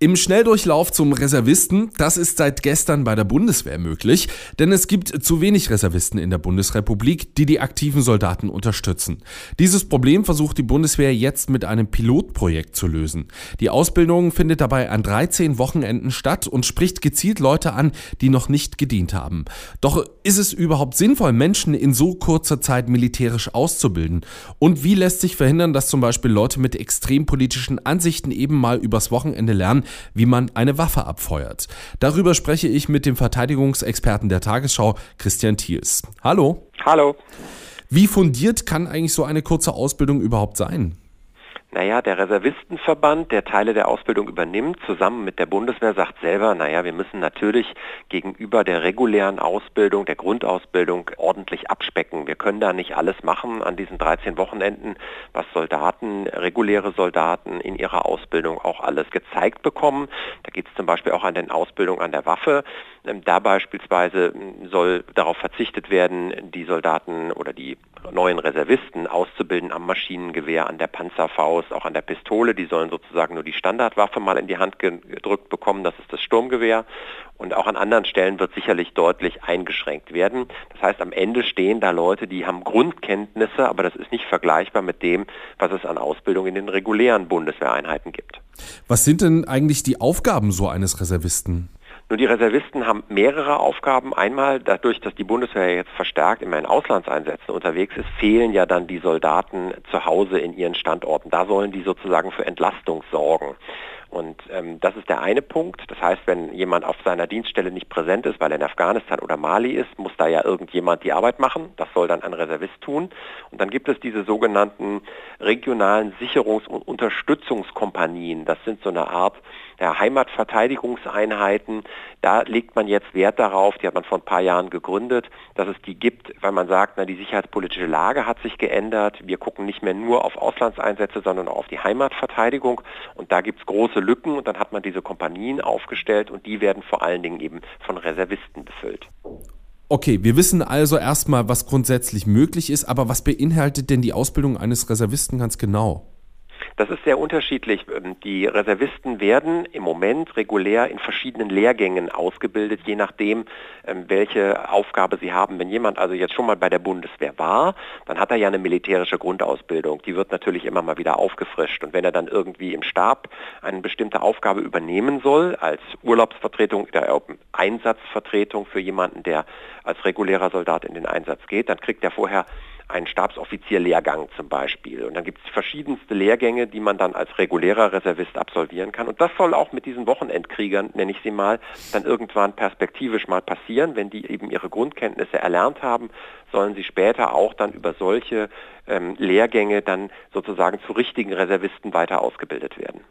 Im Schnelldurchlauf zum Reservisten, das ist seit gestern bei der Bundeswehr möglich, denn es gibt zu wenig Reservisten in der Bundesrepublik, die die aktiven Soldaten unterstützen. Dieses Problem versucht die Bundeswehr jetzt mit einem Pilotprojekt zu lösen. Die Ausbildung findet dabei an 13 Wochenenden statt und spricht gezielt Leute an, die noch nicht gedient haben. Doch ist es überhaupt sinnvoll, Menschen in so kurzer Zeit militärisch auszubilden? Und wie lässt sich verhindern, dass zum Beispiel Leute mit extrem politischen Ansichten eben mal übers Wochenende lernen, wie man eine Waffe abfeuert. Darüber spreche ich mit dem Verteidigungsexperten der Tagesschau, Christian Thiels. Hallo. Hallo. Wie fundiert kann eigentlich so eine kurze Ausbildung überhaupt sein? Naja, der Reservistenverband, der Teile der Ausbildung übernimmt, zusammen mit der Bundeswehr, sagt selber, naja, wir müssen natürlich gegenüber der regulären Ausbildung, der Grundausbildung ordentlich abspecken. Wir können da nicht alles machen an diesen 13 Wochenenden, was Soldaten, reguläre Soldaten in ihrer Ausbildung auch alles gezeigt bekommen. Da geht es zum Beispiel auch an den Ausbildung an der Waffe. Ähm, da beispielsweise ähm, soll darauf verzichtet werden, die Soldaten oder die neuen Reservisten auszubilden am Maschinengewehr, an der Panzerfaust, auch an der Pistole. Die sollen sozusagen nur die Standardwaffe mal in die Hand gedrückt bekommen, das ist das Sturmgewehr. Und auch an anderen Stellen wird sicherlich deutlich eingeschränkt werden. Das heißt, am Ende stehen da Leute, die haben Grundkenntnisse, aber das ist nicht vergleichbar mit dem, was es an Ausbildung in den regulären Bundeswehreinheiten gibt. Was sind denn eigentlich die Aufgaben so eines Reservisten? Nur die Reservisten haben mehrere Aufgaben. Einmal dadurch, dass die Bundeswehr jetzt verstärkt immer in Auslandseinsätzen unterwegs ist, fehlen ja dann die Soldaten zu Hause in ihren Standorten. Da sollen die sozusagen für Entlastung sorgen. Und ähm, das ist der eine Punkt. Das heißt, wenn jemand auf seiner Dienststelle nicht präsent ist, weil er in Afghanistan oder Mali ist, muss da ja irgendjemand die Arbeit machen. Das soll dann ein Reservist tun. Und dann gibt es diese sogenannten regionalen Sicherungs- und Unterstützungskompanien. Das sind so eine Art der Heimatverteidigungseinheiten. Da legt man jetzt Wert darauf, die hat man vor ein paar Jahren gegründet, dass es die gibt, weil man sagt, na, die sicherheitspolitische Lage hat sich geändert. Wir gucken nicht mehr nur auf Auslandseinsätze, sondern auch auf die Heimatverteidigung. Und da gibt es große Lücken und dann hat man diese Kompanien aufgestellt und die werden vor allen Dingen eben von Reservisten befüllt. Okay, wir wissen also erstmal, was grundsätzlich möglich ist, aber was beinhaltet denn die Ausbildung eines Reservisten ganz genau? Das ist sehr unterschiedlich. Ähm, die Reservisten werden im Moment regulär in verschiedenen Lehrgängen ausgebildet, je nachdem, ähm, welche Aufgabe sie haben. Wenn jemand also jetzt schon mal bei der Bundeswehr war, dann hat er ja eine militärische Grundausbildung. Die wird natürlich immer mal wieder aufgefrischt. Und wenn er dann irgendwie im Stab eine bestimmte Aufgabe übernehmen soll, als Urlaubsvertretung oder Einsatzvertretung für jemanden, der als regulärer Soldat in den Einsatz geht, dann kriegt er vorher einen Stabsoffizierlehrgang zum Beispiel. Und dann gibt es verschiedenste Lehrgänge, die man dann als regulärer Reservist absolvieren kann. Und das soll auch mit diesen Wochenendkriegern, nenne ich sie mal, dann irgendwann perspektivisch mal passieren. Wenn die eben ihre Grundkenntnisse erlernt haben, sollen sie später auch dann über solche ähm, Lehrgänge dann sozusagen zu richtigen Reservisten weiter ausgebildet werden.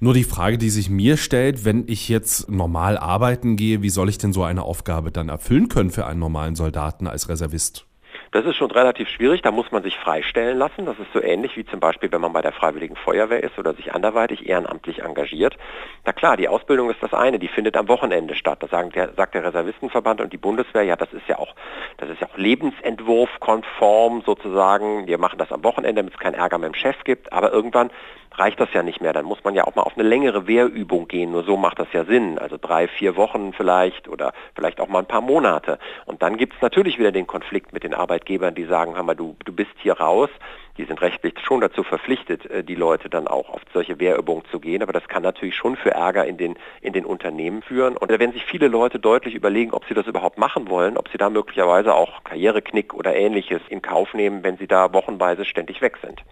Nur die Frage, die sich mir stellt, wenn ich jetzt normal arbeiten gehe, wie soll ich denn so eine Aufgabe dann erfüllen können für einen normalen Soldaten als Reservist? Das ist schon relativ schwierig, da muss man sich freistellen lassen. Das ist so ähnlich wie zum Beispiel, wenn man bei der Freiwilligen Feuerwehr ist oder sich anderweitig ehrenamtlich engagiert. Na klar, die Ausbildung ist das eine, die findet am Wochenende statt. Das sagen der, sagt der Reservistenverband und die Bundeswehr, ja, das ist ja auch, das ist ja auch Lebensentwurf-konform sozusagen. Wir machen das am Wochenende, damit es keinen Ärger mit dem Chef gibt, aber irgendwann reicht das ja nicht mehr. Dann muss man ja auch mal auf eine längere Wehrübung gehen. Nur so macht das ja Sinn. Also drei, vier Wochen vielleicht oder vielleicht auch mal ein paar Monate. Und dann gibt es natürlich wieder den Konflikt mit den Arbeitgebern, die sagen, mal, du, du bist hier raus. Die sind rechtlich schon dazu verpflichtet, äh, die Leute dann auch auf solche Wehrübungen zu gehen. Aber das kann natürlich schon für Ärger in den, in den Unternehmen führen. Und da werden sich viele Leute deutlich überlegen, ob sie das überhaupt machen wollen, ob sie da möglicherweise auch Karriereknick oder ähnliches in Kauf nehmen, wenn sie da wochenweise ständig weg sind.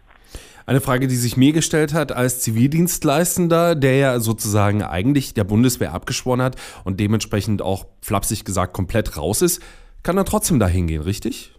Eine Frage, die sich mir gestellt hat als Zivildienstleistender, der ja sozusagen eigentlich der Bundeswehr abgeschworen hat und dementsprechend auch flapsig gesagt komplett raus ist, kann er trotzdem dahin gehen, richtig?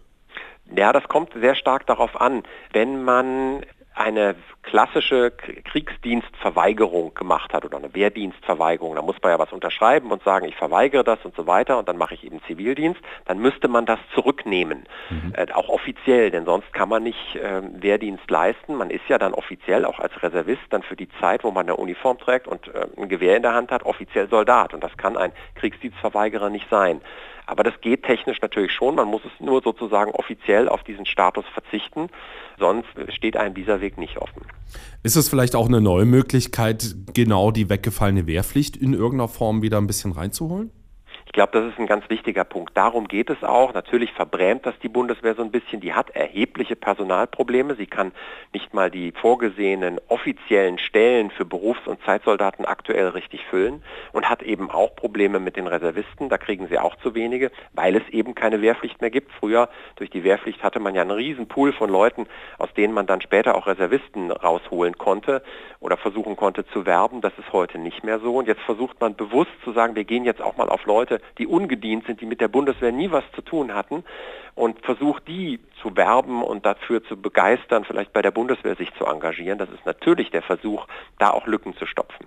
Ja, das kommt sehr stark darauf an. Wenn man eine klassische Kriegsdienstverweigerung gemacht hat oder eine Wehrdienstverweigerung, da muss man ja was unterschreiben und sagen, ich verweigere das und so weiter und dann mache ich eben Zivildienst, dann müsste man das zurücknehmen, mhm. äh, auch offiziell, denn sonst kann man nicht äh, Wehrdienst leisten. Man ist ja dann offiziell auch als Reservist dann für die Zeit, wo man eine Uniform trägt und äh, ein Gewehr in der Hand hat, offiziell Soldat und das kann ein Kriegsdienstverweigerer nicht sein. Aber das geht technisch natürlich schon. Man muss es nur sozusagen offiziell auf diesen Status verzichten. Sonst steht einem dieser Weg nicht offen. Ist es vielleicht auch eine neue Möglichkeit, genau die weggefallene Wehrpflicht in irgendeiner Form wieder ein bisschen reinzuholen? Ich glaube, das ist ein ganz wichtiger Punkt. Darum geht es auch. Natürlich verbrämt das die Bundeswehr so ein bisschen. Die hat erhebliche Personalprobleme. Sie kann nicht mal die vorgesehenen offiziellen Stellen für Berufs- und Zeitsoldaten aktuell richtig füllen und hat eben auch Probleme mit den Reservisten. Da kriegen sie auch zu wenige, weil es eben keine Wehrpflicht mehr gibt. Früher durch die Wehrpflicht hatte man ja einen riesen Pool von Leuten, aus denen man dann später auch Reservisten rausholen konnte oder versuchen konnte zu werben. Das ist heute nicht mehr so. Und jetzt versucht man bewusst zu sagen, wir gehen jetzt auch mal auf Leute, die ungedient sind, die mit der Bundeswehr nie was zu tun hatten und versucht die zu werben und dafür zu begeistern, vielleicht bei der Bundeswehr sich zu engagieren. Das ist natürlich der Versuch, da auch Lücken zu stopfen.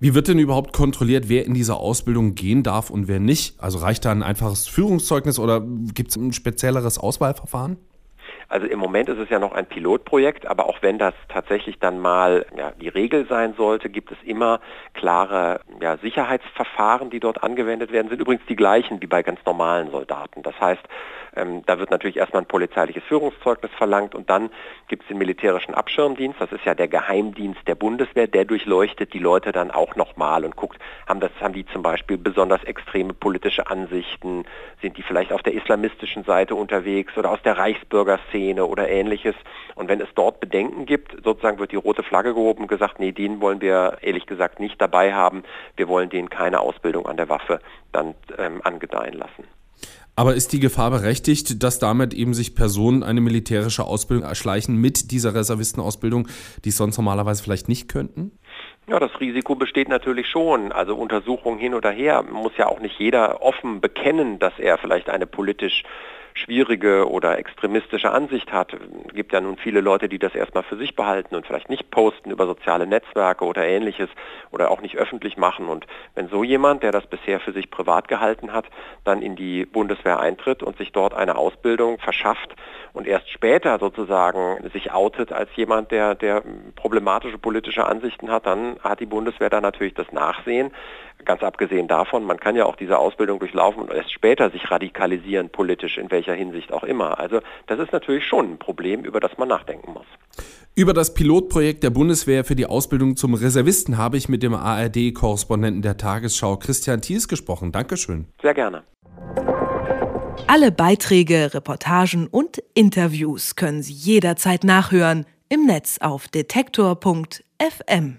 Wie wird denn überhaupt kontrolliert, wer in diese Ausbildung gehen darf und wer nicht? Also reicht da ein einfaches Führungszeugnis oder gibt es ein spezielleres Auswahlverfahren? Also im Moment ist es ja noch ein Pilotprojekt, aber auch wenn das tatsächlich dann mal ja, die Regel sein sollte, gibt es immer klare ja, Sicherheitsverfahren, die dort angewendet werden, sind übrigens die gleichen wie bei ganz normalen Soldaten. Das heißt, ähm, da wird natürlich erstmal ein polizeiliches Führungszeugnis verlangt und dann gibt es den militärischen Abschirmdienst, das ist ja der Geheimdienst der Bundeswehr, der durchleuchtet die Leute dann auch nochmal und guckt, haben, das, haben die zum Beispiel besonders extreme politische Ansichten, sind die vielleicht auf der islamistischen Seite unterwegs oder aus der Reichsbürgerszene oder ähnliches. Und wenn es dort Bedenken gibt, sozusagen wird die rote Flagge gehoben und gesagt, nee, den wollen wir ehrlich gesagt nicht dabei haben, wir wollen denen keine Ausbildung an der Waffe dann ähm, angedeihen lassen. Aber ist die Gefahr berechtigt, dass damit eben sich Personen eine militärische Ausbildung erschleichen mit dieser Reservistenausbildung, die es sonst normalerweise vielleicht nicht könnten? Ja, das Risiko besteht natürlich schon. Also Untersuchungen hin oder her muss ja auch nicht jeder offen bekennen, dass er vielleicht eine politisch schwierige oder extremistische Ansicht hat. Es gibt ja nun viele Leute, die das erstmal für sich behalten und vielleicht nicht posten über soziale Netzwerke oder ähnliches oder auch nicht öffentlich machen. Und wenn so jemand, der das bisher für sich privat gehalten hat, dann in die Bundeswehr eintritt und sich dort eine Ausbildung verschafft und erst später sozusagen sich outet als jemand, der, der problematische politische Ansichten hat, dann hat die Bundeswehr da natürlich das Nachsehen. Ganz abgesehen davon, man kann ja auch diese Ausbildung durchlaufen und erst später sich radikalisieren politisch, in welcher Hinsicht auch immer. Also das ist natürlich schon ein Problem, über das man nachdenken muss. Über das Pilotprojekt der Bundeswehr für die Ausbildung zum Reservisten habe ich mit dem ARD-Korrespondenten der Tagesschau Christian Thies gesprochen. Dankeschön. Sehr gerne. Alle Beiträge, Reportagen und Interviews können Sie jederzeit nachhören im Netz auf detektor.fm.